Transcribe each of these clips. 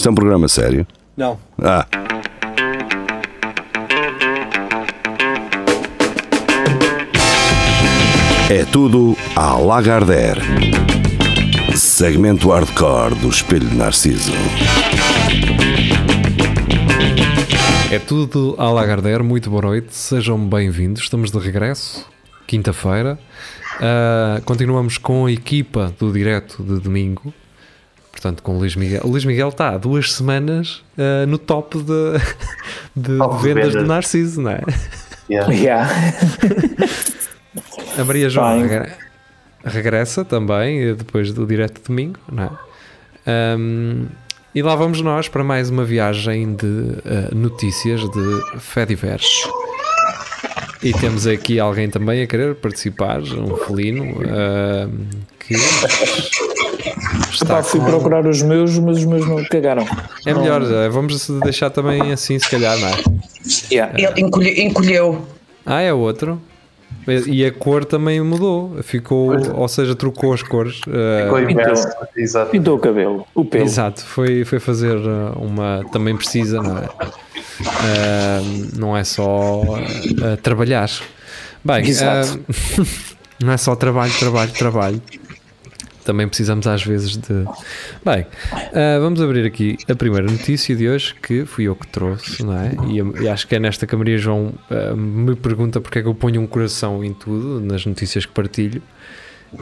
Isto é um programa sério? Não. Ah. É tudo à Lagardère. Segmento hardcore do Espelho de Narciso. É tudo à Lagardère, muito boa noite, sejam bem-vindos, estamos de regresso, quinta-feira. Uh, continuamos com a equipa do direto de domingo, portanto com o Luís Miguel. O Luís Miguel está há duas semanas uh, no top de, de, Top vendas de vendas. Narciso, não é? Yeah. Yeah. A Maria João regre- regressa também, eh, depois do direto de domingo, não é? Um, e lá vamos nós para mais uma viagem de eh, notícias de Fediverse. E temos aqui alguém também a querer participar, um felino, ahm, que está Pá, fui com- procurar os meus, mas os meus não cagaram. É melhor, eh, vamos deixar também assim, se calhar, não é? Yeah. Ele encolhe- encolheu. Ah, é outro. E a cor também mudou, ficou, ou seja, trocou as cores. eh, Ficou inverso. Exato. Pintou o cabelo, o pelo. Exato, foi, foi fazer uh, uma. Também precisa, não é? Uh, não é só uh, trabalhar. Bem, Exato. uh, não é só trabalho, trabalho, trabalho. Também precisamos às vezes de. Bem, uh, vamos abrir aqui a primeira notícia de hoje que fui eu que trouxe, não é? E, e acho que é nesta que a Maria João uh, me pergunta porque é que eu ponho um coração em tudo, nas notícias que partilho,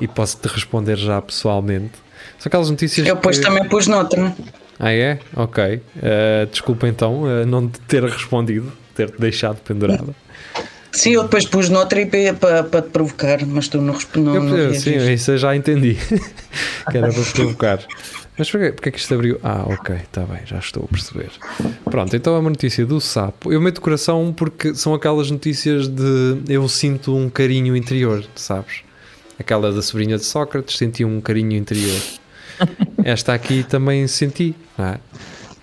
e posso-te responder já pessoalmente. São aquelas notícias Eu depois que... também pus noutra. Ah, é? Ok. Uh, desculpa então não te ter respondido, ter-te deixado pendurada. Sim, eu depois pus noutra e para, para te provocar, mas tu não reagiste. sim, isso eu já entendi. que era para provocar. Mas porquê, porquê que isto abriu? Ah, ok, está bem, já estou a perceber. Pronto, então é uma notícia do sapo. Eu meto coração porque são aquelas notícias de eu sinto um carinho interior, sabes? Aquela da sobrinha de Sócrates, senti um carinho interior. Esta aqui também senti, não é?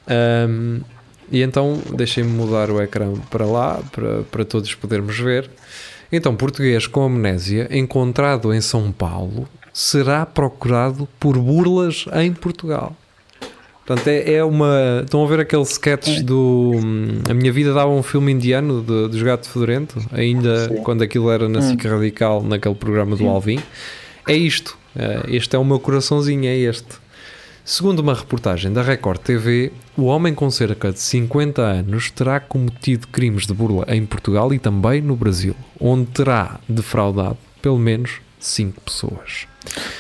Ahm, e então deixem-me mudar o ecrã para lá, para, para todos podermos ver. Então, português com amnésia encontrado em São Paulo será procurado por burlas em Portugal. Portanto, é, é uma. Estão a ver aquele sketch do. hum, A minha vida dava um filme indiano de, dos Gato Fedorento, ainda quando aquilo era na SIC Radical, naquele programa do Alvin. É isto. Eh, Este é o meu coraçãozinho, é este. Segundo uma reportagem da Record TV, o homem com cerca de 50 anos terá cometido crimes de burla em Portugal e também no Brasil, onde terá defraudado pelo menos 5 pessoas.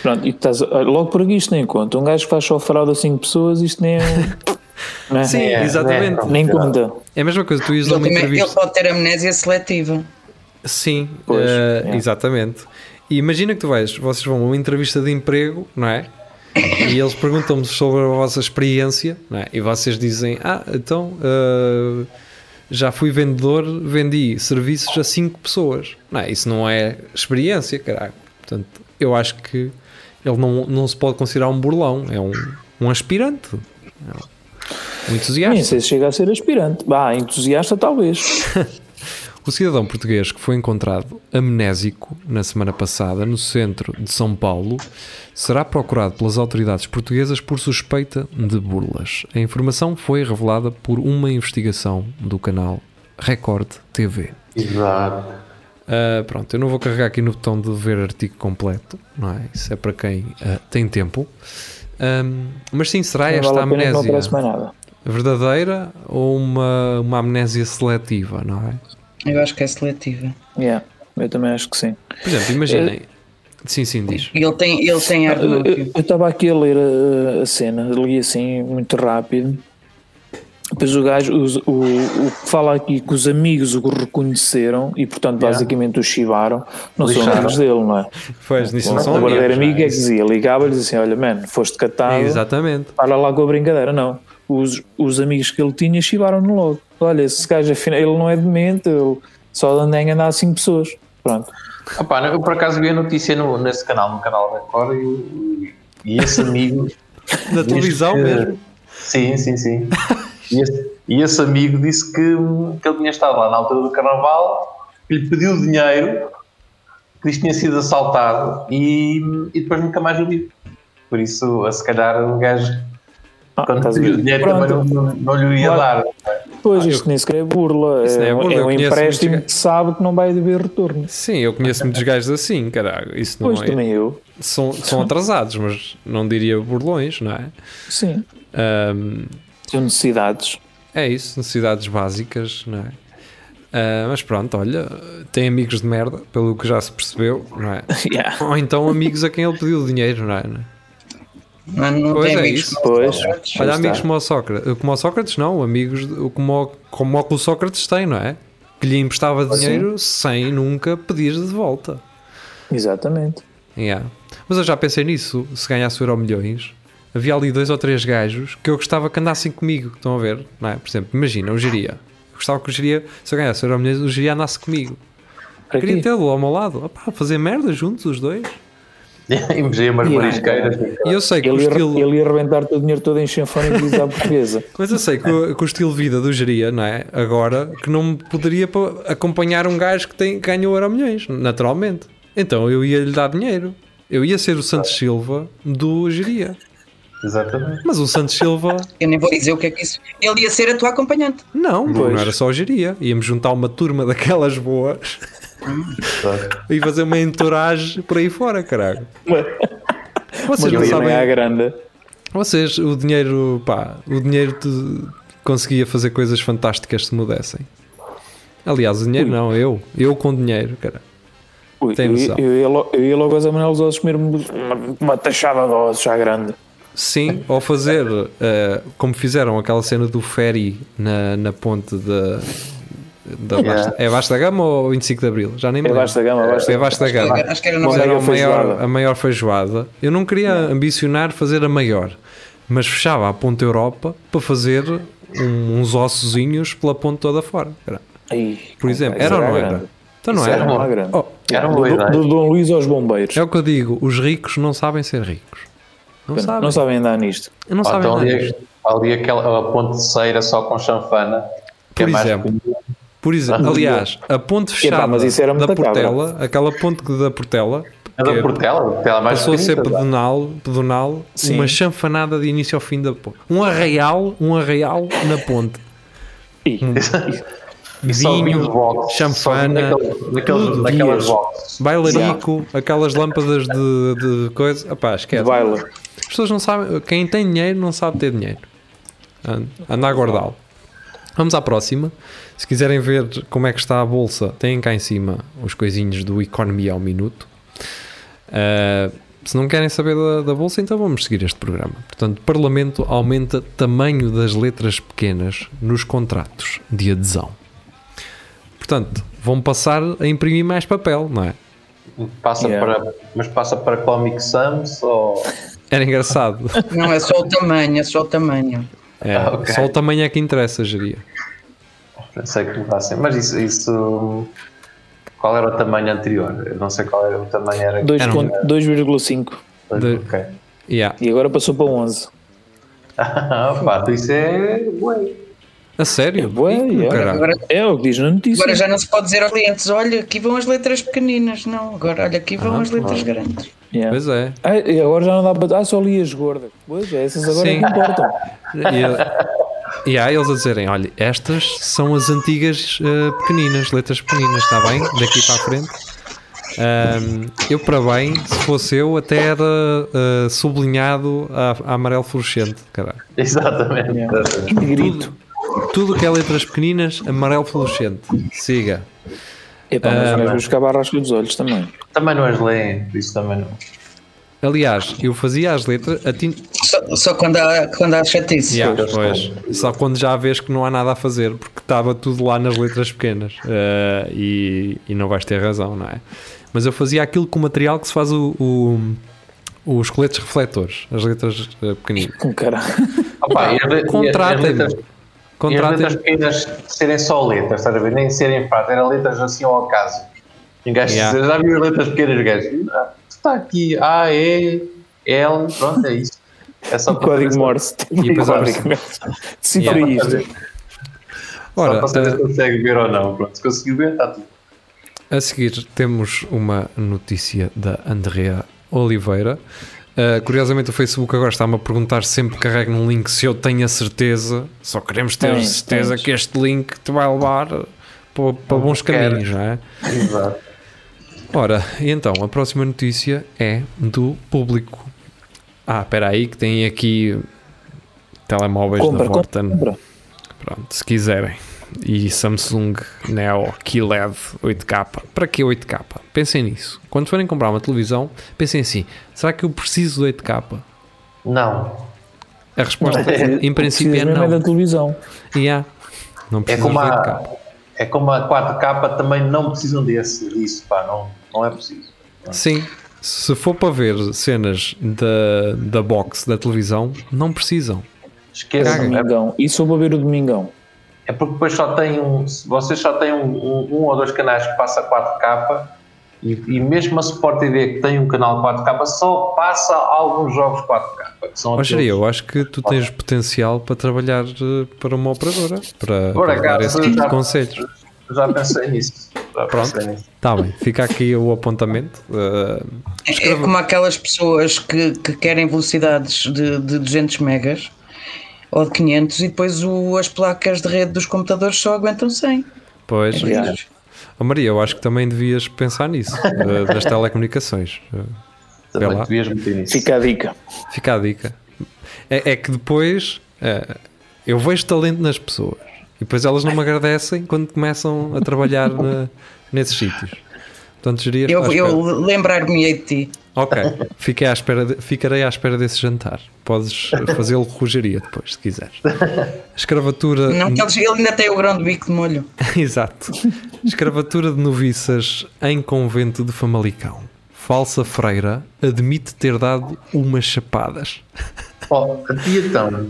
Pronto, e tu estás, logo por aqui isto nem conta. Um gajo que faz só fraude a 5 pessoas, isto nem é. não é? Sim, É, exatamente. é. Nem conta. É a mesma coisa, tu ias a Ele, ele pode ter amnésia seletiva. Sim, Pois, eh, é. exatamente. E imagina que tu vais, vocês vão a uma entrevista de emprego, não é? E eles perguntam-me sobre a vossa experiência, é? E vocês dizem: Ah, então eh, já fui vendedor, vendi serviços a 5 pessoas. Não é? Isso não é experiência, caralho. Portanto, eu acho que ele não, não se pode considerar um burlão, é um, um aspirante, é um, um Nem entusiasta. sei se chega a ser aspirante. Bah, entusiasta talvez. O cidadão português que foi encontrado amnésico na semana passada no centro de São Paulo será procurado pelas autoridades portuguesas por suspeita de burlas. A informação foi revelada por uma investigação do canal Record TV. Exato. Ah, pronto, eu não vou carregar aqui no botão de ver artigo completo, não é? Isso é para quem ah, tem tempo. Ahm, mas sim, será Não esta vale amnésia aparece mais nada. verdadeira ou uma, uma amnésia seletiva, não é? Eu acho que é seletiva. Yeah, eu também acho que sim. Por exemplo, imaginem. Sim, sim, diz. Ele tem, ele tem ar de Eu- Eu núcleo. eu estava aqui a ler a, a cena, li assim muito rápido. Depois o gajo, os- o, o que fala aqui que os amigos o reconheceram e, portanto, basicamente o chivaram, não são Lixaram. amigos dele, não é? Pois, nisso não o são verdadeiro amigos, amigo é não que dizia, ligava-lhe e dizia assim: Olha, mano, foste catado, Exatamente. para lá com a brincadeira. Não, os, os amigos que ele tinha chivaram-no logo. Olha, esse gajo, afinal, ele não é demente, ele só anda em andar cinco pessoas. Pronto. Opa, eu por acaso vi a notícia no, nesse canal, no canal da Record, e, e esse amigo. Na televisão que- mesmo. Sim, sim, sim. E esse, e esse amigo disse que, que ele tinha estado lá na altura do carnaval, que lhe pediu dinheiro, que isto tinha sido assaltado e, e depois nunca mais o viu. Por isso, a se calhar, o gajo Ah, Quando pediu dinheiro Pronto. também não, não, não lhe ia Claro. dar. Pois, Ah, isto nem sequer é burla. Isso É, é burla, é eu um empréstimo que sabe que não vai haver retorno. Sim, eu conheço muitos gajos assim, caralho. Isso não Pois, é. também eu. São, são atrasados, mas não diria burlões, não é? Sim. Ahm, São necessidades. é isso, necessidades básicas, não é? Ah, mas pronto, olha, tem amigos de merda, pelo que já se percebeu, não é? Yeah. Ou então amigos a quem ele pediu dinheiro, não é? Não, não Pois tem é amigos isso. como Pois. Sócrates. Olha, amigos como o Sócrates, como o Sócrates não, amigos como, o- como o Sócrates tem, não é? Que lhe emprestava dinheiro sem nunca pedir de volta. Exatamente. Yeah. Mas eu já pensei nisso, se ganhasse o Euro Milhões, havia ali dois ou três gajos que eu gostava que andassem comigo, estão a ver? Não é? Por exemplo, imagina, o Geria. Eu gostava que o Geria, se eu ganhasse o Euro Milhões, o Geria andasse comigo. Para Queria tê-lo ao meu lado, Opá, fazer merda juntos os dois. Imagina umas Yeah. marisqueiras. E eu sei que o Ele ia, estilo. ele ia arrebentar o dinheiro todo em chanfone e utilizar a portuguesa. Mas eu sei que o, que o estilo de vida do Geria, não é? Agora, que não me poderia pa- acompanhar um gajo que, tem, que ganhou Euro Milhões, naturalmente. Então eu ia lhe dar dinheiro. Eu ia ser o Santos Silva do Geria. Exatamente. Mas o Santos Silva, Eu nem vou dizer o que é que isso. Ele ia ser a tua acompanhante. não, Pois. não era só o Geria. Íamos juntar uma turma daquelas boas. E fazer uma entourage por aí fora, caralho. Vocês Mas não ele também é sabem. grande. Vocês, o dinheiro, pá, o dinheiro te conseguia fazer coisas fantásticas se mudessem. Aliás, o dinheiro não, eu. Eu com dinheiro, cara. Ui, Tem eu, noção. eu, ia logo, eu ia logo aos Ossos comer uma, uma taxada de ossos já grande. Sim, ou fazer eh, como fizeram aquela cena do ferry na, na ponte da. Da Yeah. É Vasta Gama ou 25 de Abril? Já nem me É lembro. Vasta Gama, Vasta É Gama. Acho que era no Mas Fizeram a maior, feijoada. a maior feijoada. Eu não queria ambicionar fazer a maior, mas fechava a Ponte Europa para fazer um- uns ossozinhos pela ponte toda fora. Era. Ai, Por exemplo, era ou não era? Então não era. era uma grande. Oh, Era uma do, do Dom Luís aos bombeiros. é o que eu digo, os ricos não sabem ser ricos. Não sabem. Não sabem andar nisto. Não Ou sabem então nada ali, disto. ali aquela a ponte de ceira só com chanfana. Que Por é exemplo. Por exemplo, aliás, a ponte fechada mas isso era da Portela, aquela ponte da Portela, da Portela, a Portela é mais passou a ser pedonal, pedonal Sim. uma chanfanada de início ao fim da ponte. Um arraial, um arraial na ponte. Vinho, de chanfana, naquele- naquelas boxes. Bailarico, aquelas lâmpadas de, de coisa. De esquece. baila. As pessoas não sabem, quem tem dinheiro não sabe ter dinheiro. Anda a guardá-lo. Vamos à próxima. Se quiserem ver como é que está a bolsa, têm cá em cima os coisinhos do Economia ao Minuto. Uh, se não querem saber da, da bolsa, então vamos seguir este programa. Portanto, Parlamento aumenta tamanho das letras pequenas nos contratos de adesão. Portanto, vão passar a imprimir mais papel, não é? Passa Yeah. para, mas passa para Comic Sans ou. Era engraçado. Não, é só o tamanho, é só o tamanho. É, Ah, ok. Só o tamanho é que interessa, geria. Não sei que mudassem. Mas isso, isso. Qual era o tamanho anterior? Eu não sei qual era o tamanho. Era Dois Era um- ponto- 2,5 de- Ok. Yeah. e agora passou para 11. Ah, pá, isso é. Ué. A sério? bué, é. caralho. Agora, É o que diz na notícia. agora já não se pode dizer aos clientes: olha, aqui vão as letras pequeninas. Não, agora olha, aqui vão Ah, as letras grandes. Yeah. Pois é. Ah, e agora já não dá para. Ah, só li as gordas. Pois é, essas agora Sim. é que importam. E, e há eles a dizerem: olha, estas são as antigas eh, pequeninas, letras pequeninas, está bem? Daqui para a frente. Ahm, eu, para bem, se fosse eu, até era eh, sublinhado a, a amarelo fluorescente. Caralho. Exatamente. Yeah. Grito. Tudo que é letras pequeninas, amarelo fluorescente. Siga. Epá, mas Ah, um gajo vai buscar barrasca dos olhos também. Também não és leem, isso também não. Aliás, eu fazia as letras. A tin... Só, só quando, há, quando há chatice. Yeah, pois. Só quando já vês que não há nada a fazer, porque estava tudo lá nas letras pequenas Eh, e, e não vais ter razão, não é? Mas eu fazia aquilo com o material que se faz o, o- os coletes refletores, as letras eh, pequeninas. Com caralho. Opa, e as le- e as- as letras- as Contratem. letras pequenas serem só letras, estás a ver? Nem serem prata, eram letras assim ao acaso. E gajo Yeah. já viu as letras pequenas, gajo? Ah, está aqui, A, E, L, pronto, é isso. É só O código Morse. E depois código Morse. Cifra Yeah. isto. Ora, Só para saber eh, se consegue ver ou não. Pronto, se conseguiu ver, está tudo. A seguir temos uma notícia da Andrea Oliveira Uh, curiosamente, o Facebook agora está-me a perguntar sempre que carrego num link se eu tenho a certeza. Só queremos ter Tens, certeza tens. que este link te vai levar para, para bons quero. caminhos, não é? Exato. Ora, e então, a próxima notícia é do público. Ah, espera aí, que tem aqui telemóveis Compra, da Vorten. compra. Pronto, se quiserem. E Samsung Neo QLED 8K. Para que 8K? Pensem nisso. Quando forem comprar uma televisão, pensem assim: será que eu preciso de 8K? Não. A resposta, em princípio, é Precisas mesmo é da não. televisão. Yeah. Não É como, de a, 8K. é como a 4K também não precisam desse, disso, pá, não, não é preciso. Sim. Se for para ver cenas da, da box da televisão, não precisam. Esqueçam, é, Domingão. E sou para ver o Domingão. É porque depois só tem um, vocês só têm um, um- um ou dois canais que passa 4K e, e mesmo a Sport TV que tem um canal 4K só passa alguns jogos 4K. Que são Ó, aqueles- Jeria, eu acho que tu tens potencial para trabalhar eh, para uma operadora, para, Por para dar esse tipo de já- conselhos. Já pensei nisso. Já Pronto. Está bem, fica aqui o apontamento. eh, É como aquelas pessoas que, que querem velocidades de, de 200 megas ou de 500 e depois o- as placas de rede dos computadores só aguentam 100. pois, Yeah. Ó, Maria, eu acho que também devias pensar nisso, das telecomunicações. Vê Também lá. devias meter nisso. Fica a dica. Fica a dica. É, é que depois eh, eu vejo talento nas pessoas e depois elas não me agradecem quando começam a trabalhar na- nesses sítios. Portanto. Eu, eu lembrar-me-ei de ti. Ok, fiquei à espera de- ficarei à espera desse jantar. Podes fazê-lo rojaria depois, se quiseres. Escravatura. Não, que ele, ele ainda tem o grão de bico de molho. Exato. Escravatura de noviças em convento de Famalicão. Falsa freira admite ter dado umas chapadas. Oh, e então,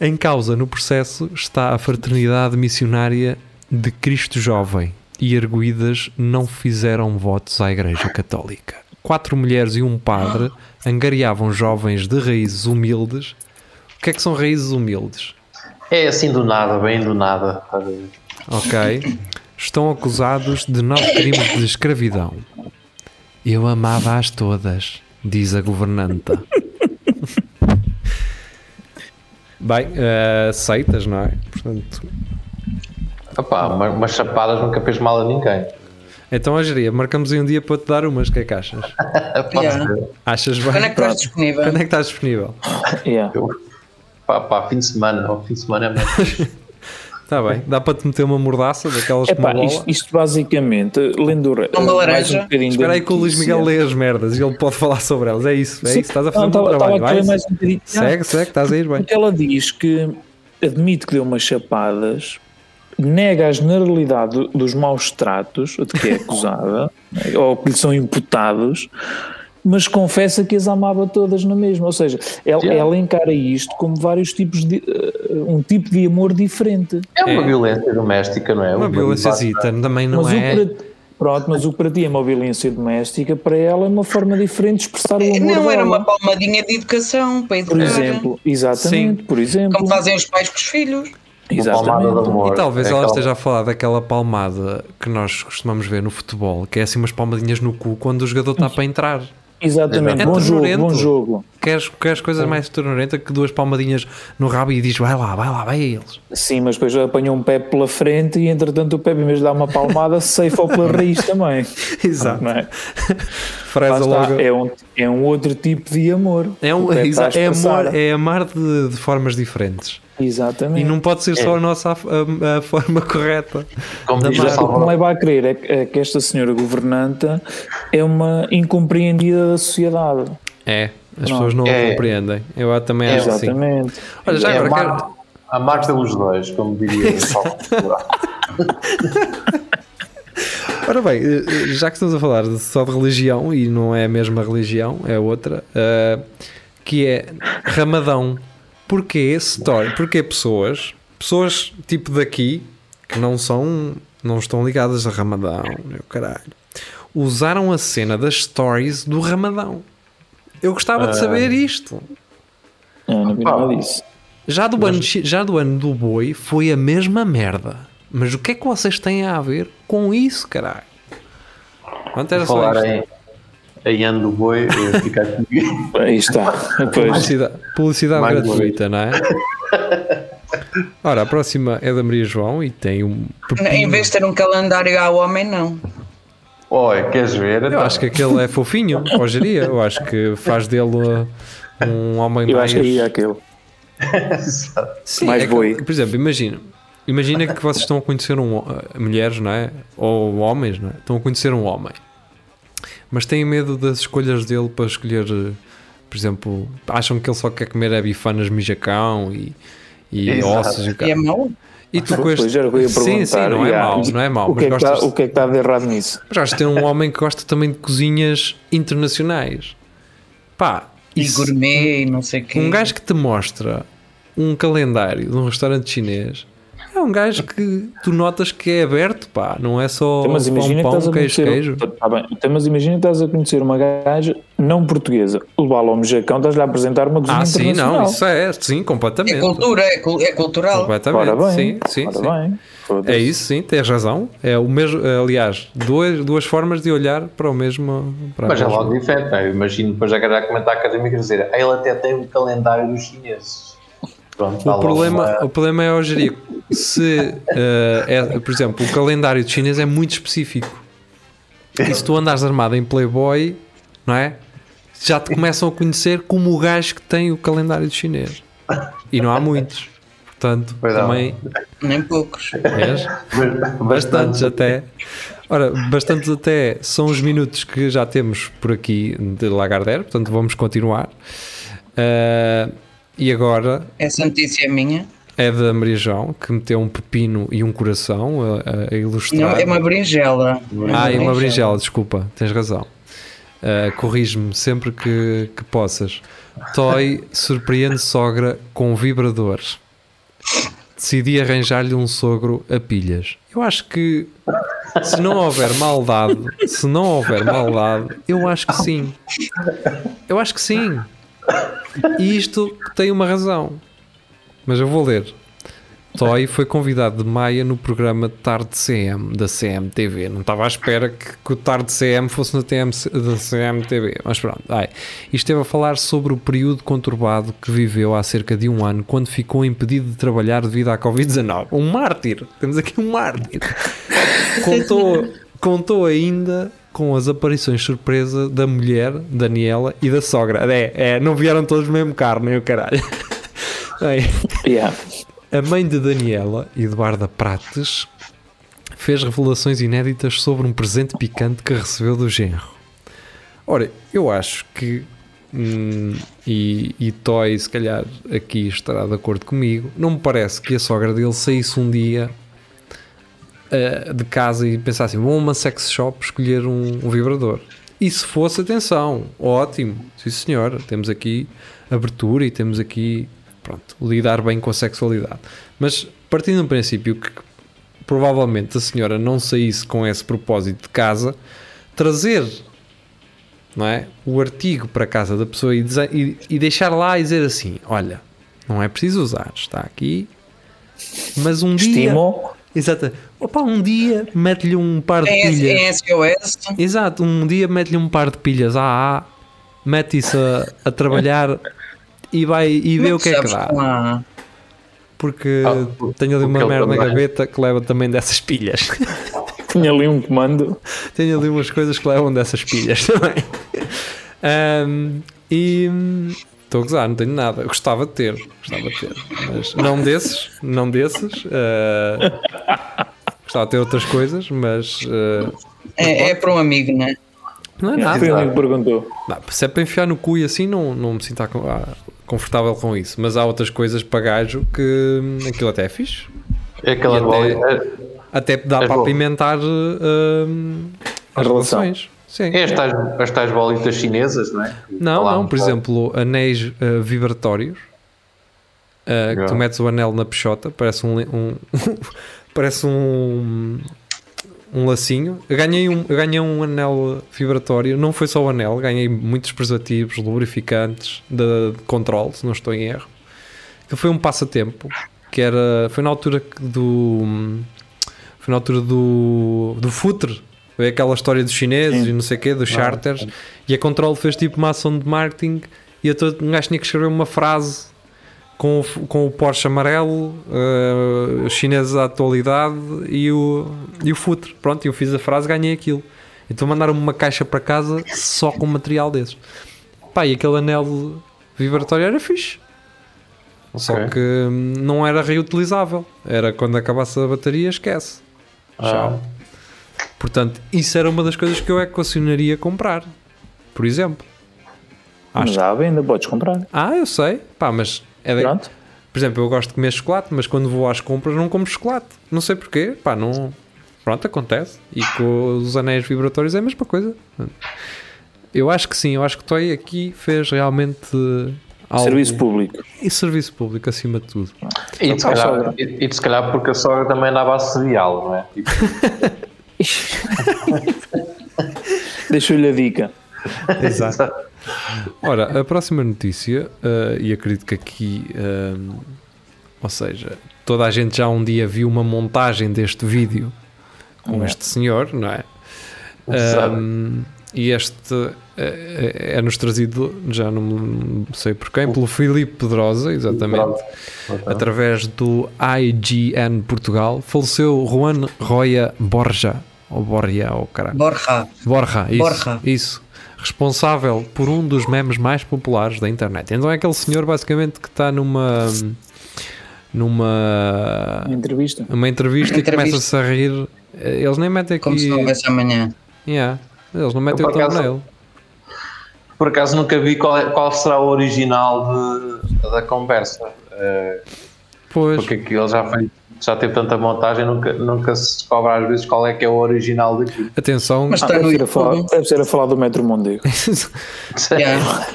Em causa no processo está a fraternidade missionária de Cristo Jovem e arguídas não fizeram votos à Igreja Católica. Quatro mulheres e um padre angariavam jovens de raízes humildes. O que é que são raízes humildes? é assim do nada, bem do nada. Ok. Estão acusados de nove crimes de escravidão. Eu amava-as todas, diz a governanta. Bem, eh, aceitas, não é? Portanto, Opá, uma- umas chapadas nunca fez mal a ninguém. Então a geria, marcamos aí um dia para te dar umas, o que é que achas? Pode Yeah. ser. Achas bem? Quando é que estás disponível? Quando é que estás disponível? Yeah. Eu- Pá, pá, fim de semana, ao fim de semana é mais. Está bem, dá para te meter uma mordaça daquelas com uma Epá, bola? isto, isto basicamente, lendo re- Uma mais laranja. um bocadinho Espera aí que o Luís. Miguel lê as merdas e ele pode falar sobre elas. É isso, é Sim. isso. Estás a fazer Não, um bom estava- trabalho. vai, mais um. Segue, segue, estás a ir bem. Ela diz que admite que deu umas chapadas, nega a generalidade do- dos maus tratos de que é acusada, né, ou que lhe são imputados, mas confessa que as amava todas na mesma. Ou seja, ela, Yeah. ela encara isto como vários tipos de. eh, um tipo de amor diferente. É uma É. violência doméstica, não é? Uma violênciazita também não mas é. pronto, mas o que para ti é uma violência doméstica, para ela é uma forma diferente de expressar o amor Não, era uma palmadinha de educação para educar. Por exemplo, exatamente, por exemplo. Como fazem os pais com os filhos. Uma palmada de Exatamente. amor. E talvez É ela aquela- esteja a falar daquela palmada que nós costumamos ver no futebol, que é assim umas palmadinhas no cu quando o jogador está para entrar. Exatamente, É bom jogo, bom jogo. Queres, queres coisas mais ternurentas que duas palmadinhas no rabo e diz vai lá, vai lá, vai a eles. Sim, mas depois apanhou um Pepe pela frente e entretanto o Pepe, em vez de dar uma palmada, ceifou pela raiz também. Exato. Não é? Logo. é, um, é um outro tipo de amor. É, um, é expressar. amor, é amar de, de formas diferentes. Exatamente. E não pode ser só a nossa a, a- a forma correta. Como diz a O que me leva a crer é que, é que esta senhora governanta é uma incompreendida da sociedade. É, as Não. pessoas não É. o compreendem. Eu também É, acho assim. Exatamente. Olha, já é agora quero- amar pelos dois, como diria. Ora bem, eh, eh, já que estamos a falar só de religião e não é a mesma religião, é outra, eh, que é Ramadão. Porquê story? Porquê pessoas, pessoas tipo daqui, que não são, não estão ligadas a Ramadão, meu caralho, usaram a cena das stories do Ramadão. Eu gostava de saber isto. É, não vi nada disso. Já do, ano, já do ano do boi foi a mesma merda. Mas o que é que vocês têm a ver com isso, caralho? Pronto, era só isto. em, Aí ando o boi, eh, fica aqui. Aí está. Publicidade, publicidade Mais gratuita, não é? Ora, a próxima é da Maria João e tem um Em pepino. vez de ter um calendário ao homem, não. Oi, queres ver? Eu acho que aquele é fofinho, hojeria. Eu acho que faz dele uh, um homem Eu mais. acho que é aquele. Sim, mais é que, boi. Por exemplo, imagina. Imagina que vocês estão a conhecer um, uh, mulheres, não é? Ou homens, não é? Estão a conhecer um homem. Mas têm medo das escolhas dele para escolher, uh, por exemplo, acham que ele só quer comer é bifanas mijacão e, e Exato. ossos e o E é mau? E tu com este... Sim, sim, não é Yeah. mau, não é mau. O que é, que está, gostas- o que é que está de errado nisso? mas acho que tem um homem que gosta também de cozinhas internacionais. Pá, E isso- gourmet e não sei o quê. um gajo que te mostra um calendário de um restaurante chinês é um gajo que tu notas que é aberto, pá, não é só Então, mas pão, imagina pão, a queijo, conhecer. queijo. Tá bem. Então, mas imagina que estás a conhecer uma gaja não portuguesa, levá-la ao mejacão, estás-lhe a apresentar uma cozinha Ah, sim, não, isso é, sim, completamente. É cultura, é, é cultural. Completamente, Ora bem, sim, sim, ora sim. bem. É isso, sim, tens razão. É o mesmo, aliás, duas, duas formas de olhar para o mesmo. Para Mas é logo diferente, é? Eu imagino depois a galera a comentar académico e dizer ele até tem um calendário dos chineses. Pronto, O logo problema, uma- o problema é a hojeria. Se, eh, é, por exemplo, o calendário chinês é muito específico. E se tu andares armado em Playboy, não é? Já te começam a conhecer como o gajo que tem o calendário chinês. E não há muitos. Portanto, Pois não. também Nem poucos. és. Bastantes até. Ora, bastantes até são os minutos que já temos por aqui de Lagardère, portanto vamos continuar. Eh, e agora Essa notícia é minha. é da Maria João, que meteu um pepino e um coração a, a ilustrar. Não, é uma berinjela. Ah, é uma berinjela, desculpa, tens razão. Uh, Corrige-me sempre que, que possas. Toy surpreende sogra com vibradores. Decidi arranjar-lhe um sogro a pilhas. Eu acho que se não houver maldade, se não houver maldade, eu acho que sim. Eu acho que sim. E isto tem uma razão. Mas eu vou ler. Toy foi convidado de Maia no programa Tarde CM da CMTV. Não estava à espera que, que o Tarde CM fosse na TM, da CMTV, mas pronto. Ai. E esteve a falar sobre o período conturbado que viveu há cerca de um ano quando ficou impedido de trabalhar devido à Covid-19. Um mártir! Temos aqui um mártir! Contou, contou ainda com as aparições surpresa da mulher, Daniela, e da sogra. É, é não vieram todos no mesmo carro, nem o caralho. Yeah. a mãe de Daniela, Eduarda Prates, fez revelações inéditas sobre um presente picante que recebeu do genro. Ora, eu acho que, hum, e, e Toy se calhar aqui estará de acordo comigo, não me parece que a sogra dele saísse um dia eh, de casa e pensasse assim, vou a uma sex shop escolher um, um vibrador. E se fosse, atenção, ótimo, sim senhora, temos aqui abertura e temos aqui, pronto, lidar bem com a sexualidade. Mas partindo do princípio que provavelmente a senhora não saísse com esse propósito de casa, trazer não é, o artigo para a casa da pessoa e, e- e deixar lá e dizer assim: olha, não é preciso usar, está aqui, mas um dia. Exato. Opa, um dia mete-lhe um par de Em, pilhas. em SOS. Exato, um dia mete-lhe um par de pilhas AA, mete isso a, a trabalhar e vai e vê o que é que dá. lá? Porque Ah, tenho ali uma merda na gaveta que leva também dessas pilhas. Tinha ali um comando. tenho ali umas coisas que levam dessas pilhas também. Ahm, e hum, estou a gozar, não tenho nada. Eu gostava de ter, gostava de ter, mas não desses, não desses. ah, gostava de ter outras coisas, mas ah, É, é para um amigo, não é? não é nada. Foi ele que perguntou. Não, se é para enfiar no cu e assim, não, não me sinto confortável com isso. Mas há outras coisas para gajo que hum, aquilo até é fixe. É aquela até- bola. Até dá É para bom. apimentar hum, as relação. relações. Sim. É as tais, as tais bolitas chinesas, não é? Não, não, por exemplo, anéis uh, vibratórios uh, que tu metes o anel na peixota, parece um, um parece um um lacinho. Eu ganhei um, eu ganhei um anel vibratório, não foi só o anel, ganhei muitos preservativos, lubrificantes de, de controle, se não estou em erro. Que foi um passatempo, que era foi na altura do foi na altura do do futre Foi aquela história dos chineses Sim. e não sei o quê, dos charters. E a Control fez tipo uma ação de marketing e a todo, um gajo tinha que escrever uma frase com, o com o Porsche amarelo, eh, os chineses à atualidade e o, e o futre. Pronto, e eu fiz a frase, ganhei aquilo. Então mandaram-me uma caixa para casa só com material desses. Pá, e aquele anel vibratório era fixe. Só Ok. que hum, não era reutilizável. Era quando acabasse a bateria, esquece. Tchau. Portanto, isso era uma das coisas que eu equacionaria comprar. Por exemplo. Mas há ainda podes comprar. Ah, eu sei. Pá, mas é da- Pronto. Por exemplo, eu gosto de comer chocolate, mas quando vou às compras não como chocolate. Não sei porquê. Pá, não. Pronto, acontece. E com os anéis vibratórios é a mesma coisa. Eu acho que sim. Eu acho que Toy aqui fez realmente algo. Serviço público. E serviço público acima de tudo. E, de se Opa, calhar, e, e de se calhar porque a sogra também andava a cereal, não é? Tipo, Deixo-lhe a dica. Exato. Ora, a próxima notícia, eh, e acredito que aqui, eh, ou seja, toda a gente já um dia viu uma montagem deste vídeo com É. este senhor, não é? Exato. Um, e este eh, é-nos trazido, já não sei por quem, pelo Filipe Pedrosa, exatamente, através do IGN Portugal. Faleceu Juan Roya Borja, ou Borja, ou caralho. Borja. Borja, isso, Borja. isso. Responsável por um dos memes mais populares da internet. Então é aquele senhor basicamente que está numa numa Entrevista. uma entrevista, e Entrevista. começa-se a rir. Eles nem metem aqui. Como se não houvesse amanhã. Yeah. Eles não metem Eu, o por acaso, thumbnail. Por acaso nunca vi qual, é- qual será o original de- da conversa. Eh, Pois, porque aquilo já, foi, já teve tanta montagem, nunca, nunca se descobre às vezes qual é que é o original daquilo. atenção. Mas Ah, está no deve, ser a falar, deve ser a falar do Metro Mondego. Yeah.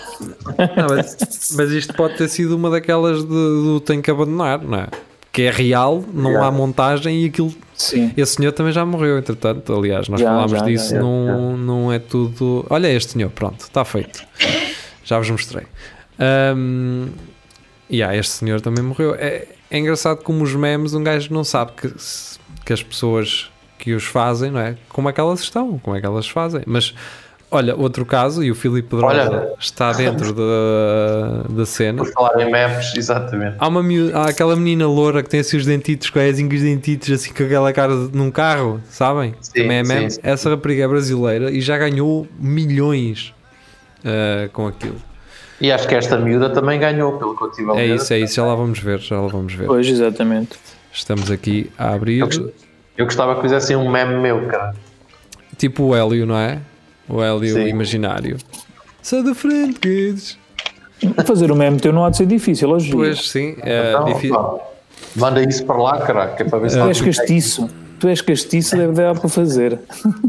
Não, mas, mas isto pode ter sido uma daquelas de- do tem que abandonar, não é? Que é real, não Yeah. há montagem e aquilo. Sim. Esse senhor também já morreu, entretanto. Aliás, nós Já, falámos já, disso, já, não, não é tudo. Olha este senhor, pronto, está feito. Já vos mostrei. Ahm, e yeah, este senhor também morreu. É, é engraçado como os memes, um gajo não sabe que, que as pessoas que os fazem, não é? Como é que elas estão, como é que elas fazem. Mas olha, outro caso, e o Filipe Pedrosa Olha. está dentro da, da cena. Por falar em memes, exatamente. Há, uma, há aquela menina loura que tem assim os dentitos, com os dentitos, assim com aquela cara de- num carro, sabem? Sim, Também é sim, meme. sim. Essa rapariga é brasileira e já ganhou milhões ah, com aquilo. E acho que esta miúda também ganhou, pelo que eu tive a É ler. isso, é isso, já lá vamos ver, já lá vamos ver. Pois, exatamente. Estamos aqui a abrir, Eu gostava que fizessem um meme meu, cara. tipo o Hélio, não é? O Hélio Sim. imaginário. Sai da frente, kids. Fazer o meme teu não há de ser difícil hoje. Pois sim, é Então, difícil. pá, manda isso para lá, cara, que é para ver se Tu alguém és castiço. Tu és castiço, deve dar para fazer.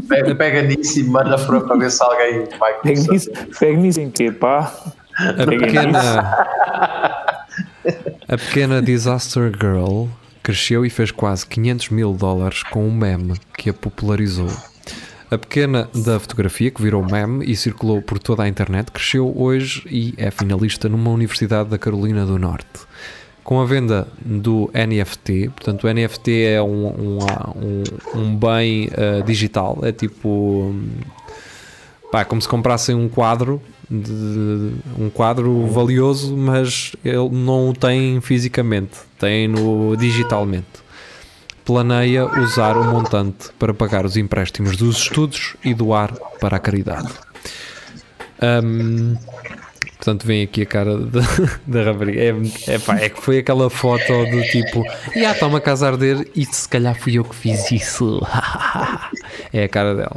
pega, pega nisso e manda para, para ver se alguém vai Pega nisso, pega nisso em quê, pá? A pequena, a pequena Disaster Girl cresceu e fez quase 500 mil dólares com um meme que a popularizou. A pequena da fotografia, que virou meme e circulou por toda a internet, cresceu hoje e é finalista numa universidade da Carolina do Norte. Com a venda do NFT, portanto, o NFT é um, um, um, um bem ah, digital, é tipo. hum, pá, como se comprassem um quadro de, de- um quadro valioso, mas ele não o tem fisicamente, tem no digitalmente. Planeia usar o montante para pagar os empréstimos dos estudos e doar para a caridade. Hum, portanto, vem aqui a cara da, da rapariga. É, é, é que foi aquela foto do tipo, e ah, está-me a casa a arder e se calhar fui eu que fiz isso. é a cara dela.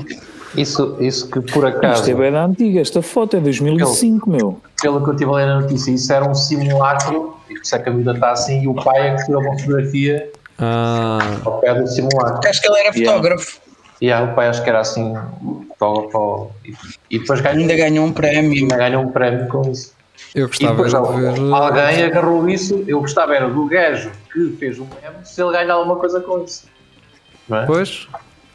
Isso, isso que por acaso, Isto é bem da antiga, esta foto é 2005, meu. pelo que eu tive a ler na notícia, isso era um simulacro, e por isso é que a miúda está assim, e o pai é que tirou uma fotografia Ah, ao pé do simulacro. Acho que ele era Yeah. fotógrafo. E aí, o pai acho que era assim, fotógrafo, e, e depois ganhou, Ainda ganhou um prémio. ainda ganhou um prémio com isso. eu E gostava depois de ver. alguém agarrou isso, eu gostava era do gajo que fez o meme, se ele ganha alguma coisa com isso. Não é? Pois,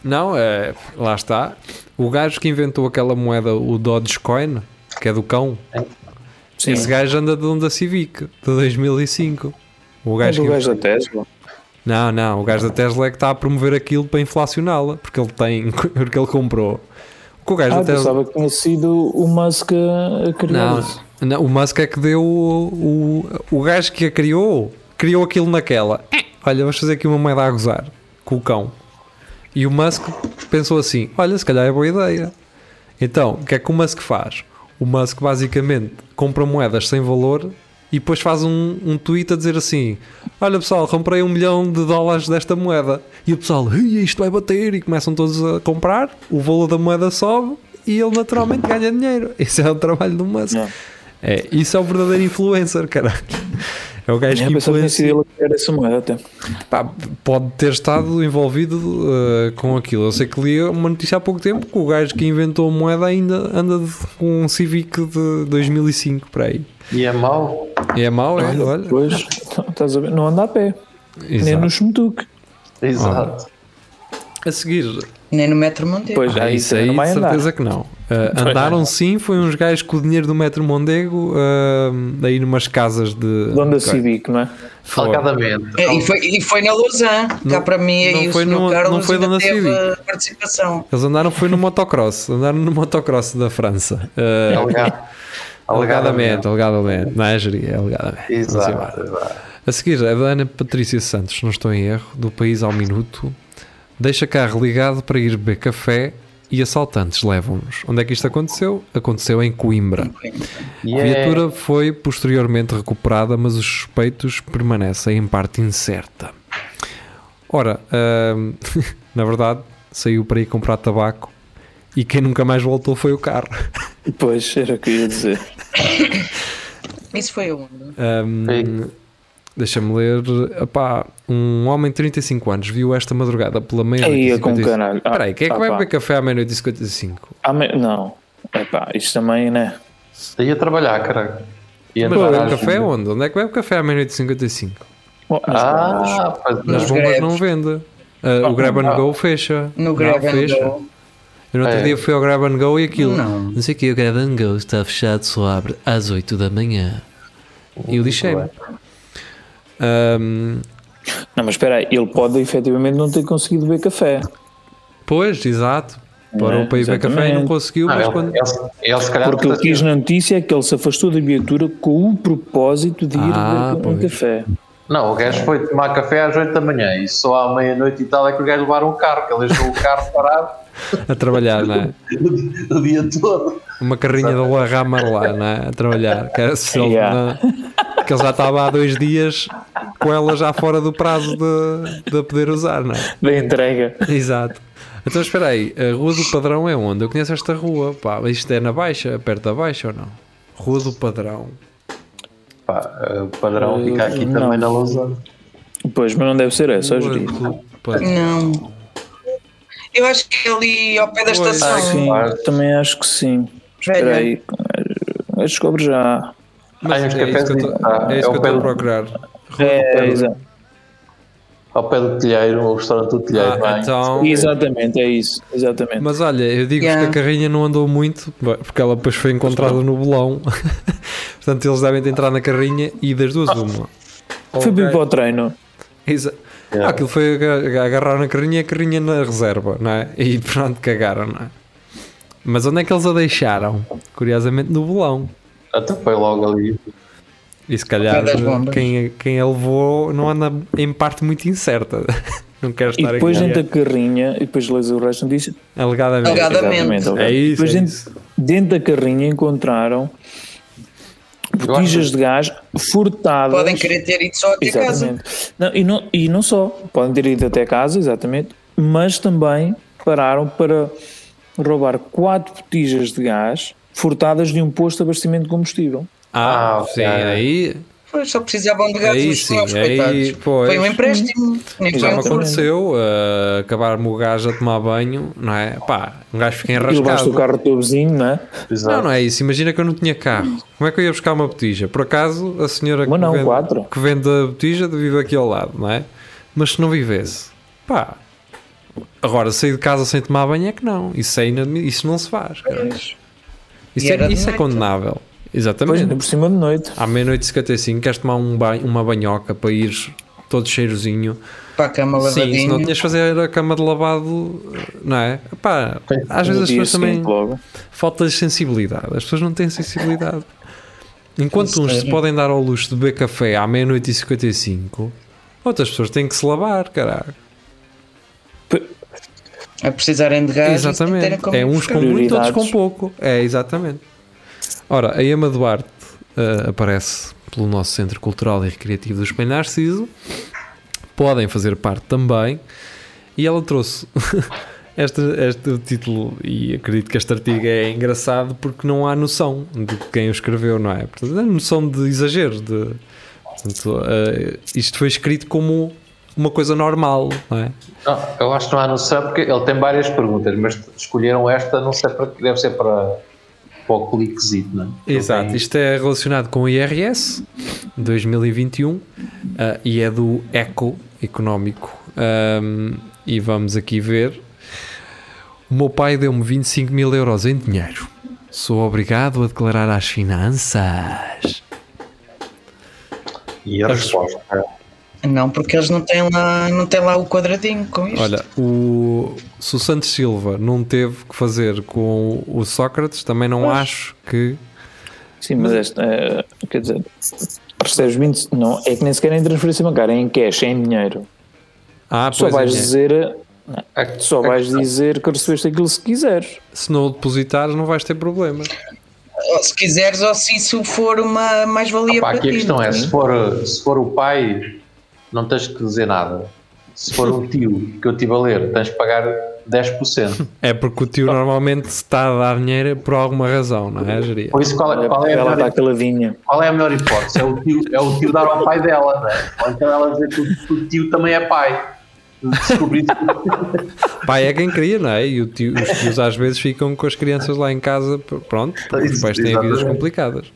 não, é, lá está. O gajo que inventou aquela moeda, o Dogecoin, que é do cão, Sim. esse gajo anda de um da Civic, de 2005. O É gajo, que, gajo da Tesla. Não, não, o gajo da Tesla é que está a promover aquilo para inflacioná-la, porque ele tem, porque ele comprou. O gajo Ah, da Tesla. pensava que tinha sido o Musk a criar isso. não, o Musk é que deu o, o, o gajo que a criou, criou aquilo naquela. "Eh, Olha, vamos fazer aqui uma moeda a gozar com o cão. E o Musk pensou assim: olha, se calhar é boa ideia. Então, o que é que o Musk faz? O Musk basicamente compra moedas sem valor e depois faz um, um tweet a dizer assim: Olha pessoal, comprei um milhão de dólares desta moeda. E o pessoal, "Ei, isto vai bater. E começam todos a comprar, o valor da moeda sobe e ele naturalmente ganha dinheiro. Esse é o trabalho do Musk. É, isso é o verdadeiro influencer, caralho. É o gajo Eu que que influencia. ele a criar essa moeda até. Pá, pode ter estado envolvido uh, com aquilo. Eu sei que li uma notícia há pouco tempo que o gajo que inventou a moeda ainda anda de- com um Civic de 2005 para aí. E é mau. E é mau, é? Olha. Depois, estás a ver? Não anda a pé, nem Exato. no Schmutuk. Exato. A seguir, Nem no Metro Monteiro. Pois, ah, isso aí não vai de andar. certeza que não. Uh, andaram sim, foi uns gajos com o dinheiro do Metro Mondego, uh, aí numas casas de. De Onda Ok. Civic, não é? Foi. Alegadamente. É, e, foi, e foi na Lausanne. Cá Não- para mim não aí o foi no- Carlos não foi teve Civic. participação. Eles andaram foi no motocross, andaram no motocross da França. Uh, Alega- alegadamente, alegadamente. Não é, Jeri? É alegadamente. Exato. exato. A seguir, a Ana Patrícia Santos, não estou em erro, do País ao Minuto, deixa carro ligado para ir beber café e assaltantes levam-nos. Onde é que isto aconteceu? Aconteceu em Coimbra. E A é- viatura foi posteriormente recuperada, mas os suspeitos permanecem em parte incerta. Ora, ahm, na verdade, saiu para ir comprar tabaco e quem nunca mais voltou foi o carro. Pois, era o que eu ia dizer. Isso foi onde? Sim. Deixa-me ler. Epá, um homem de 35 anos viu esta madrugada pela meia-noite. Aí e é com 55. caralho. Ah, Espera aí, quem é que ah, vai pá. beber café à meia-noite e 55? Ah, me- Não, é pá, isto também, né? Ia trabalhar, caralho. Ia Mas entrar bebe às café vezes. onde? Onde é que bebe café à meia-noite e 55? Bom, nas bombas. Ah, pois Nas bombas não vende. Ah, o Grab and Go fecha. No Não, Grab and fecha. Go. Eu no outro É. dia fui ao Grab and Go e aquilo. Não. Não sei o que, o Grab and Go está fechado, só abre às 8 da manhã. E eu lixei-me. Ahm, Não, mas espera aí, ele pode efetivamente não ter conseguido beber café. pois, exato. Parou É, para ir beber café e não conseguiu, Não, mas ele, quando. ele, ele se calhar Porque o que diz na notícia é que ele se afastou da viatura com o propósito de ir Ah, beber um café. Não, o gajo foi tomar café às 8 da manhã e só à meia-noite e tal é que o gajo levaram o carro, que ele deixou o carro parado A trabalhar, não é? o dia todo. Uma carrinha da La Rama lá, não é? A trabalhar. Que, era se ele, Yeah. não- que ele já estava há dois dias com ela já fora do prazo de, de poder usar, não é? Da entrega. Exato. Então espera aí, a Rua do Padrão é onde? Eu conheço esta rua, pá, isto é na Baixa, perto da Baixa ou não? Rua do Padrão. Pá, o padrão Eh, fica aqui não. também na Lausanne. Pois, mas não deve ser essa, eu Rua diria. do Padrão. Não. Eu acho que é ali ao pé da Pois, estação. Sim, Claro. também acho que sim. Espera aí, eu descobre já. Mas Ah, uns é isso que eu cafés tô- ah, é é estou a procurar. É, exa- Ao pé do telheiro, o restaurante do telheiro. Ah, bem. então, exatamente, é isso. Exatamente. Mas olha, eu digo Yeah. que a carrinha não andou muito, porque ela depois foi encontrada no bolão. Portanto, eles devem ter entrado na carrinha e das duas uma. Foi bem para o treino. Exa- Yeah. Ah, aquilo foi aga- agarrar na carrinha e a carrinha na reserva, não é? E pronto, cagaram, não é? Mas onde é que eles a deixaram? Curiosamente no bolão. Até foi logo ali. E se calhar quem, quem a levou não anda em parte muito incerta. Não quero E estar depois aqui. dentro da carrinha, e depois lês o resto não disse. Alegadamente. Alegadamente. É isso, Depois é dentro, isso. dentro da carrinha encontraram botijas de gás furtadas. Podem querer ter ido só até casa. Exatamente. Não, e, não, e não só, podem ter ido até casa, exatamente, mas também pararam para roubar quatro botijas de gás furtadas de um posto de abastecimento de combustível. Ah, Ah, sim, aí Pois só precisavam de gás Aí os sim, aí, pois. Foi um empréstimo. Foi já me aconteceu uh, acabar-me o gajo a tomar banho, não é? Pá, um gajo fica E levaste enrascado. o carro do teu vizinho, não é? Não, não é isso. Imagina que eu não tinha carro. Como é que eu ia buscar uma botija? Por acaso, a senhora que, não, vende, que vende a botija vive aqui ao lado, não é? Mas se não vivesse, pá. Agora, sair de casa sem tomar banho é que não. Isso, é inadmi- isso não se faz. cara. Isso, é, isso é condenável. Exatamente. ainda por cima de noite. À meia-noite e 55, queres tomar um banho, uma banhoca para ires todo cheirosinho. Para a cama Sim, se não lavadinha. tinhas de fazer a cama de lavado, não é? Pá, às vezes as pessoas também logo. falta de sensibilidade. As pessoas não têm sensibilidade. Enquanto uns se Sério? podem dar ao luxo de beber café à meia-noite e 55, outras pessoas têm que se lavar, caralho. A precisarem de gás. Exatamente. É uns com muito, outros com pouco. É, exatamente. Ora, a Emma Duarte eh, aparece pelo nosso Centro Cultural e Recreativo do Espelho Narciso. Podem fazer parte também. E ela trouxe este, este título, e acredito que este artigo é engraçado porque não há noção de quem o escreveu, não é? Portanto, há noção de exagero. De, portanto, eh, isto foi escrito como uma coisa normal, não é? Não, eu acho que não há noção porque ele tem várias perguntas, mas escolheram esta, não sei para que deve ser para, para o cliquezito, não é? Exato, isto é relacionado com o IRS 2021 ah, e é do Eco Económico. Ahm, e vamos aqui ver. O meu pai deu-me 25 mil euros em dinheiro. Sou obrigado a declarar às finanças. E a resposta Não, porque eles não têm lá, não têm lá o quadradinho com isto. Olha, o, se o Santos Silva não teve que fazer com o Sócrates, também não acho que. Sim, mas esta, eh, quer dizer, recebes 20, não, é que nem sequer é em transferência bancária, é em cash, é em dinheiro. Ah, Só pois vais é, dizer, A- só a vais questão- dizer que recebeste aquilo se quiseres. se não o depositares, não vais ter problema. Ou se quiseres, ou se isso for uma mais-valia Pá, para aqui a ti. questão não é: é? se for, se for o pai, não tens que dizer nada. Se for um tio que eu estive a ler, tens de pagar 10%. É porque o tio normalmente está a dar dinheiro por alguma razão, não é, Geria? Por isso, qual é, qual é a melhor, qual é a melhor hipótese? É o, tio, é o tio dar ao pai dela, não é? Ou então ela dizer que o, que o tio também é pai. Pai é quem cria, não é? E o tio- os tios às vezes ficam com as crianças lá em casa, pronto, porque os pais têm vidas complicadas.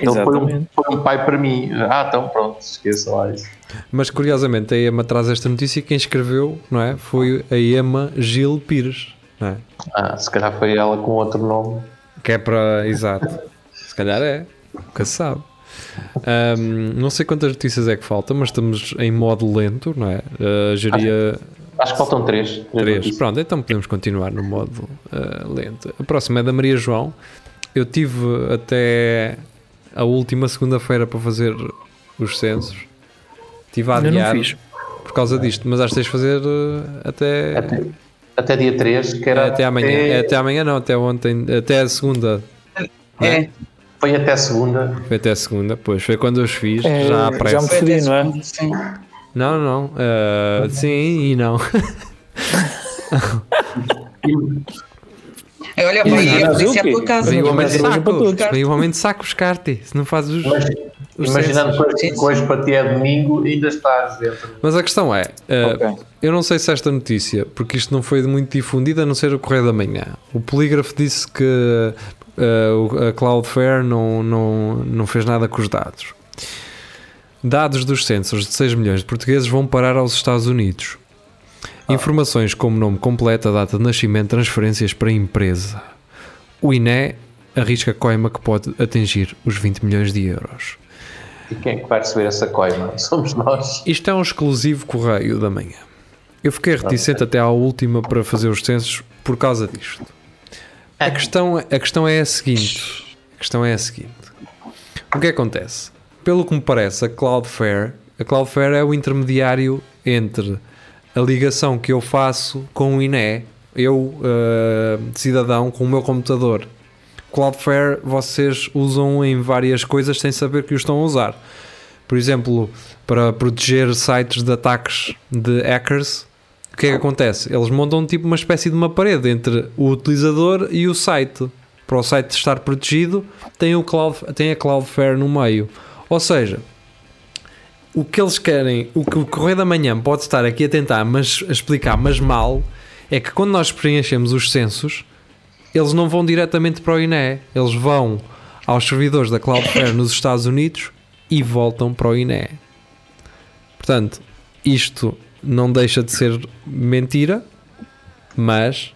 Então foi um, foi um pai para mim. Ah, então pronto, esqueça lá isso. Mas curiosamente a Ema traz esta notícia e quem escreveu, não é? Foi a Ema Gil Pires, não é? Ah, se calhar foi ela com outro nome. Que é para. Exato. Se calhar é. Nunca se sabe. Ahm, não sei quantas notícias é que faltam, mas estamos em modo lento, não é? Uh, geria Acho que faltam três. Três. três. Pronto, então podemos continuar no modo ah, lento. A próxima é da Maria João. Eu tive até a última segunda-feira para fazer os censos. Tive a adiar fiz. por causa disto, mas acho que tens de fazer ah, até, Até, até dia 3, que era. até amanhã. É até amanhã, não, até ontem, até a segunda. É, Foi até segunda. Foi até a segunda, pois foi quando eu os fiz, É, já à já pressa. me- foi até Percebi, não é? sim. Não, não, ah, sim e não. É, Olha, vai, Mas a o polícia é quê? a tua casa. Vem o homem de para saco, vem o homem de saco buscar-te, se não fazes os. Mas, os imaginando que hoje- para ti é domingo, ainda estás dentro. Mas a questão é, ah, Ok. eu não sei se esta notícia, porque isto não foi muito difundido, a não ser o Correio da Manhã. O polígrafo disse que o- a Cloudflare não, não, não fez nada com os dados. Dados dos censos de 6 milhões de portugueses vão parar aos Estados Unidos. Informações como nome completo, a data de nascimento, transferências para a empresa. O INE arrisca coima que pode atingir os 20 milhões de euros. E quem é que vai receber essa coima? Somos nós. Isto é um exclusivo correio da manhã. Eu fiquei reticente até à última para fazer os censos por causa disto. A questão, a questão é a seguinte: a questão é a seguinte. O que acontece? Pelo que me parece, a Cloudflare, a Cloudflare é o intermediário entre a ligação que eu faço com o INE, eu, eh, cidadão, com o meu computador. Cloudflare vocês usam em várias coisas sem saber que o estão a usar. Por exemplo, para proteger sites de ataques de hackers, o que é que acontece? Eles montam tipo uma espécie de uma parede entre o utilizador e o site. Para o site estar protegido, tem, o Cloud, tem a Cloudflare no meio. Ou seja, o que eles querem, o que o Correio da Manhã pode estar aqui a tentar mas, a explicar, mas mal, é que quando nós preenchemos os censos, eles não vão diretamente para o INE, eles vão aos servidores da Cloudflare nos Estados Unidos e voltam para o INE. Portanto, isto não deixa de ser mentira, mas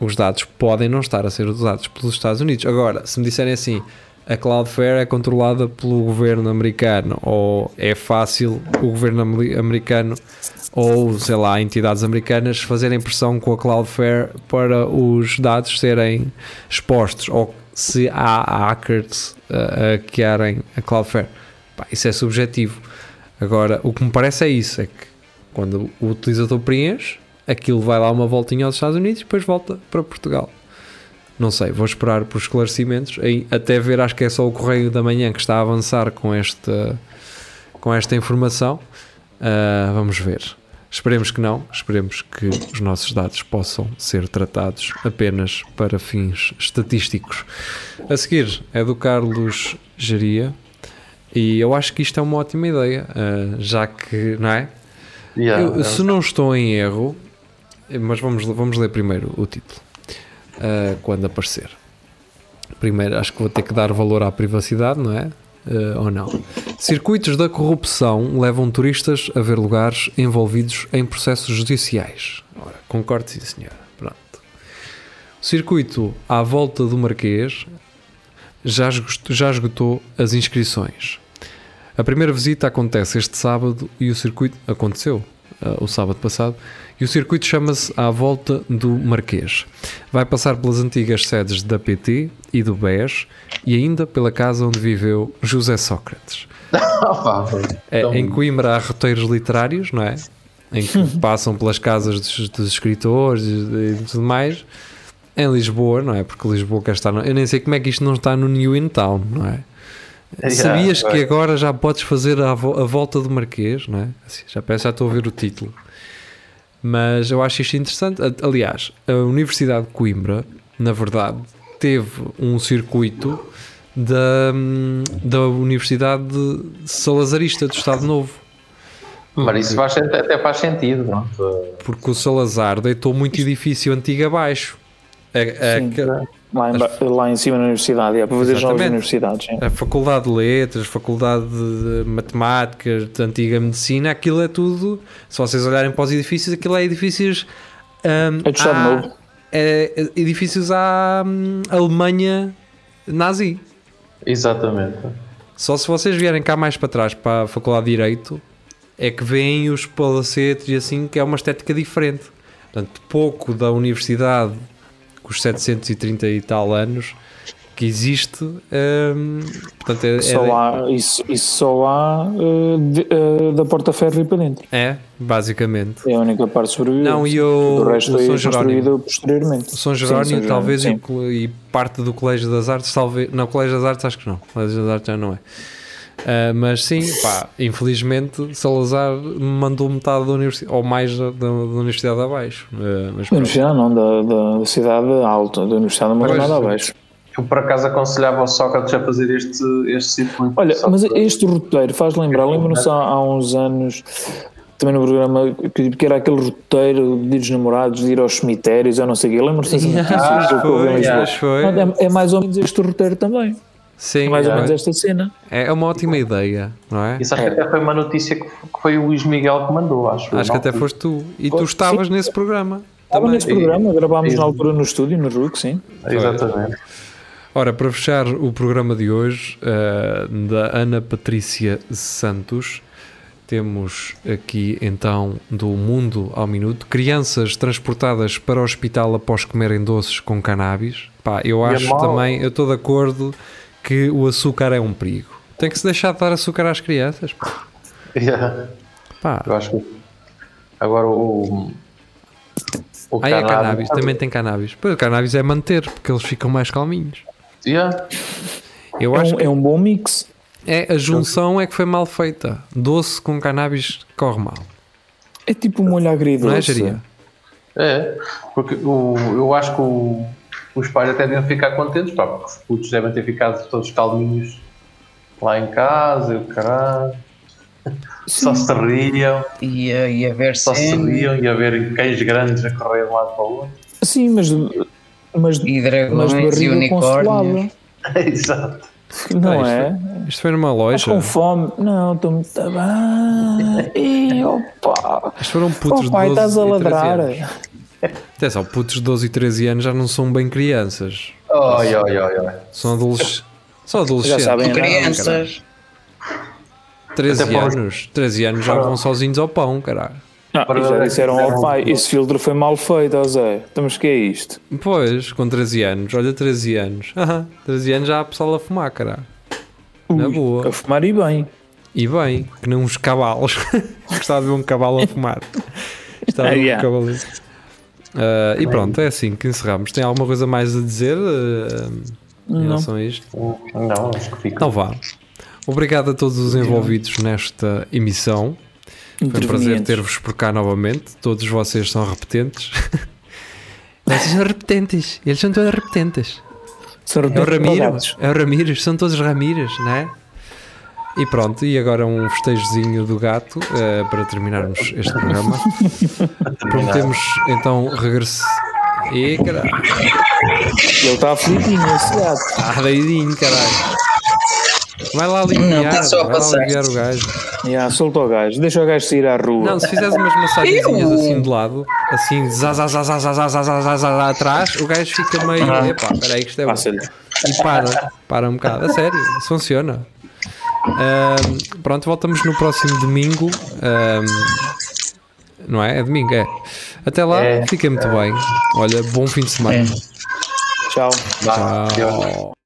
os dados podem não estar a ser usados pelos Estados Unidos. Agora, se me disserem assim, a Cloudflare é controlada pelo governo americano ou é fácil o governo ameri- americano ou, sei lá, entidades americanas fazerem pressão com a Cloudflare para os dados serem expostos ou se há hackers a, a hackearem a Cloudflare. Pá, isso é subjetivo. Agora, o que me parece é isso, é que quando o utilizador preenche, aquilo vai lá uma voltinha aos Estados Unidos e depois volta para Portugal. Não sei, vou esperar por esclarecimentos. Até ver, acho que é só o Correio da Manhã que está a avançar com esta, com esta informação. Ah, vamos ver. Esperemos que não. Esperemos que os nossos dados possam ser tratados apenas para fins estatísticos. A seguir é do Carlos Geria. E eu acho que isto é uma ótima ideia, ah, já que, não é? Yeah, Eu, se não estou em erro, mas vamos, vamos ler primeiro o título uh, quando aparecer. Primeiro, acho que vou ter que dar valor à privacidade, não é? Uh, ou não? Circuitos da corrupção levam turistas a ver lugares envolvidos em processos judiciais. Ora, concordo, sim, senhora. Pronto. O circuito à volta do Marquês já esgotou, já esgotou as inscrições. A primeira visita acontece este sábado e o circuito aconteceu uh, o sábado passado e o circuito chama-se À Volta do Marquês. Vai passar pelas antigas sedes da PT e do BES e ainda pela casa onde viveu José Sócrates. É, em Coimbra há roteiros literários, não é? Em que passam pelas casas dos, dos escritores e e tudo mais. Em Lisboa, não é? Porque Lisboa quer estar. No, eu nem sei como é que isto não está no New In Town, não é? Yeah, Sabias que agora já podes fazer a, vo- a volta do Marquês, não é? Assim, já peço, já estou a ver o título. Mas eu acho isto interessante. A- Aliás, a Universidade de Coimbra, na verdade, teve um circuito da, da Universidade de Salazarista do Estado Novo. Mas isso faz, até faz sentido. Pronto. Porque o Salazar deitou muito edifício antigo abaixo. A, a- Sim. que- Lá em, ba- lá em cima na universidade, é para fazer as novas Exatamente. universidades. sim. a Faculdade de Letras, Faculdade de Matemáticas, de Antiga Medicina, aquilo é tudo. Se vocês olharem para os edifícios, aquilo é edifícios. hum, É à- Novo. é- é edifícios à hum, Alemanha nazi. Exatamente. Só se vocês vierem cá mais para trás, para a Faculdade de Direito, é que veem os palacetes e assim, que é uma estética diferente. Portanto, pouco da universidade, os 730 e tal anos, que existe, hum, portanto, é, Só é, lá, isso, isso só lá eh, de- eh, da porta ferro e para dentro. é, basicamente. É a única parte sobrevivente. Não, e o- o resto o foi São Jerónimo? construído posteriormente. O São Sim, Jerónimo, São talvez, e, sim. o cole- e parte do Colégio das Artes, talvez. Não, Colégio das Artes, acho que não. Colégio das Artes já não é. Ah, mas sim, pá, infelizmente Salazar mandou metade da universidade, ou mais da, da- da universidade abaixo. Ah, mas Da universidade não, da, da cidade alta, da universidade não Pois, nada abaixo. Eu por acaso aconselhava ao Sócrates a fazer este, este circuito. Olha, mas este roteiro faz lembrar, lembro-me há, há uns anos, também no programa, que, que era aquele roteiro de dos namorados de ir aos cemitérios, eu não sei o quê, lembro-me dessas notícias Ah, que eu em Lisboa. foi. É, é mais ou menos este roteiro também, Sim, é mais ou é, menos esta cena. é uma ótima ideia, não é? Isso acho que até foi uma notícia que foi o Luís Miguel que mandou, acho. Acho que até foste tu. E tu Sim. estavas nesse programa. Estava nesse programa, gravámos Sim. na altura no estúdio, no RUC, sim. Exatamente. Ora, para fechar o programa de hoje, eh, da Ana Patrícia Santos, temos aqui então do Mundo ao Minuto crianças transportadas para o hospital após comerem doces com cannabis. Pá, eu é acho mau. também, eu estou de acordo que o açúcar é um perigo. Tem que se deixar de dar açúcar às crianças. pá. Yeah. Pá, Eu acho que agora o. O aí é cannabis, também tem cannabis. Pois o cannabis é manter, porque eles ficam mais calminhos. Yeah. Eu É acho um, que é um bom mix. é, a junção é que foi mal feita. Doce com cannabis corre mal. É tipo um molho agridoce. Não é, Jeria? É, porque o, eu acho que o- os pais até devem ficar contentes, pá, porque os putos devem ter ficado todos calminhos lá em casa, e o caralho. Só se riam, E, a- e a ver só se riam e a ver cães grandes a correr de um lado para o outro. Sim, mas, mas, E mas dragões e barriga unicórnios. Exato. Não isto é? Isto foi numa Estás loja. com fome? Não, estou muito bem. Ih, opa. Isto foram putos Oh, pai, de 12 estás a e 13 ladrar. Anos. Atenção, putos de 12 e 13 anos já não são bem crianças. Oi, oi, oi, oi. São adolescentes. Só adolescente. Já sabem. Crianças. 13 Até para os- anos. 13 anos já Para- vão sozinhos ao pão, caralho. Não, Para e já disseram se ao pai, esse filtro foi mal feito, ó Zé. Estamos que é isto? Pois, com 13 anos. Olha, 13 anos. Aham, 13 anos já há pessoal a fumar, caralho. Na boa. A fumar e bem. E bem, que nem uns cavalos. Gostava de ver um cavalo a fumar. Gostava de ver um Yeah. cavalo. Ah, e pronto, é assim que encerramos. Tem alguma coisa mais a dizer ah, em Não. relação a isto? Não, acho que fica. Então vá. Obrigado a todos os envolvidos nesta emissão. Foi um prazer ter-vos por cá novamente. Todos vocês são repetentes. Vocês são repetentes. Eles são todos repetentes. São É o Ramiro. É o Ramires. São todos Ramires, não é? E pronto, e agora um festejozinho do gato eh, para terminarmos este programa. Prometemos então regressar. E caralho, Ele está aflitinho, esse gato. ah, deidinho, caralho. Vai lá aliviar, Não, tá só vai lá aliviar o gajo. Já, solta o gajo. Deixa o gajo sair à rua. Não, se fizeres umas massagenzinhas assim de lado, assim, zá, atrás, o gajo fica meio. Epá, peraí, que isto é bom. E para, para um bocado. A sério, isso funciona. Ahm, pronto, voltamos no próximo domingo. Ahm, não é? É domingo, é. Até lá, É. fiquem muito bem. Olha, bom fim de semana. É. Tchau. Adeus. Tchau.